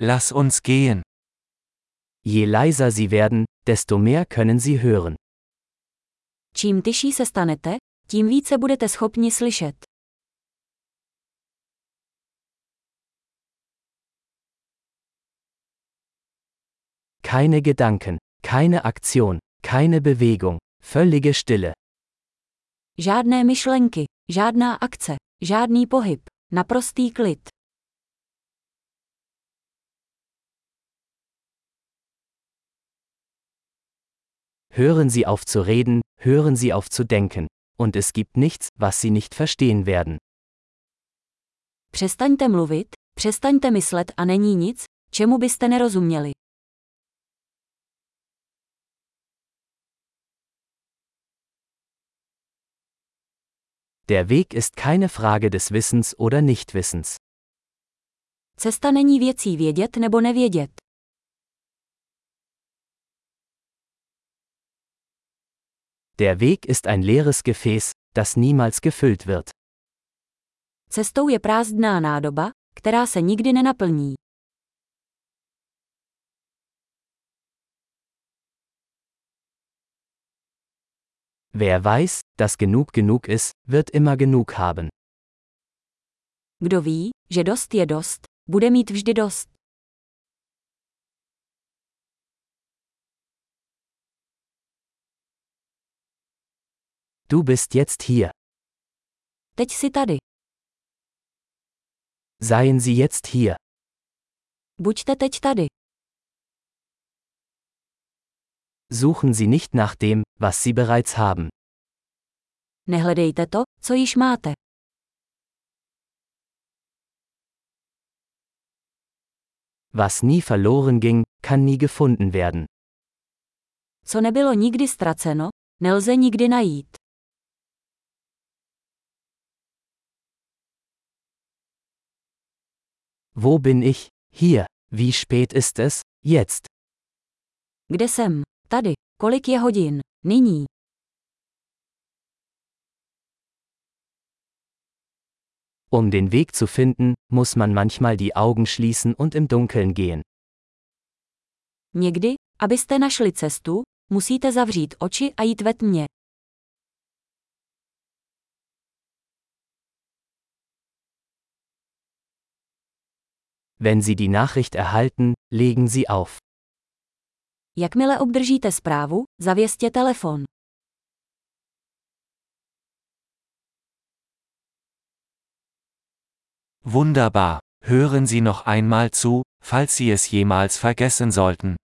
Lass uns gehen. Je leiser Sie werden, desto mehr können Sie hören. Čím tyší se stanete, tím více budete schopni slyšet. Keine Gedanken, keine Aktion, keine Bewegung, völlige Stille. Žádné myšlenky, žádná akce, žádný pohyb, naprostý klid. Hören Sie auf zu reden, hören Sie auf zu denken, und es gibt nichts, was Sie nicht verstehen werden. Přestaňte mluvit, přestaňte myslet a není nic, čemu byste nerozuměli. Der Weg ist keine Frage des Wissens oder Nichtwissens. Cesta není věcí vědět nebo nevědět. Der Weg ist ein leeres Gefäß, das niemals gefüllt wird. Cestou je prázdná nádoba, která se nikdy nenaplní. Wer weiß, dass genug genug ist, wird immer genug haben. Kdo ví, že dost je dost, bude mít vždy dost. Du bist jetzt hier. Teď si tady. Seien Sie jetzt hier. Buďte teď tady. Suchen Sie nicht nach dem, was Sie bereits haben. Nehledejte to, co již máte. Was nie verloren ging, kann nie gefunden werden. Co nebylo nikdy ztraceno, nelze nikdy najít. Wo bin ich? Hier. Wie spät ist es? Jetzt. Kde jsem? Tady. Kolik je hodin? Nyní. Um den Weg zu finden, muss man manchmal die Augen schließen und im Dunkeln gehen. Někdy, abyste našli cestu, musíte zavřít oči a jít ve tmě. Wenn Sie die Nachricht erhalten, legen Sie auf. Jakmile obdržíte zprávu, zavěstěte telefon. Wunderbar. Hören Sie noch einmal zu, falls Sie es jemals vergessen sollten.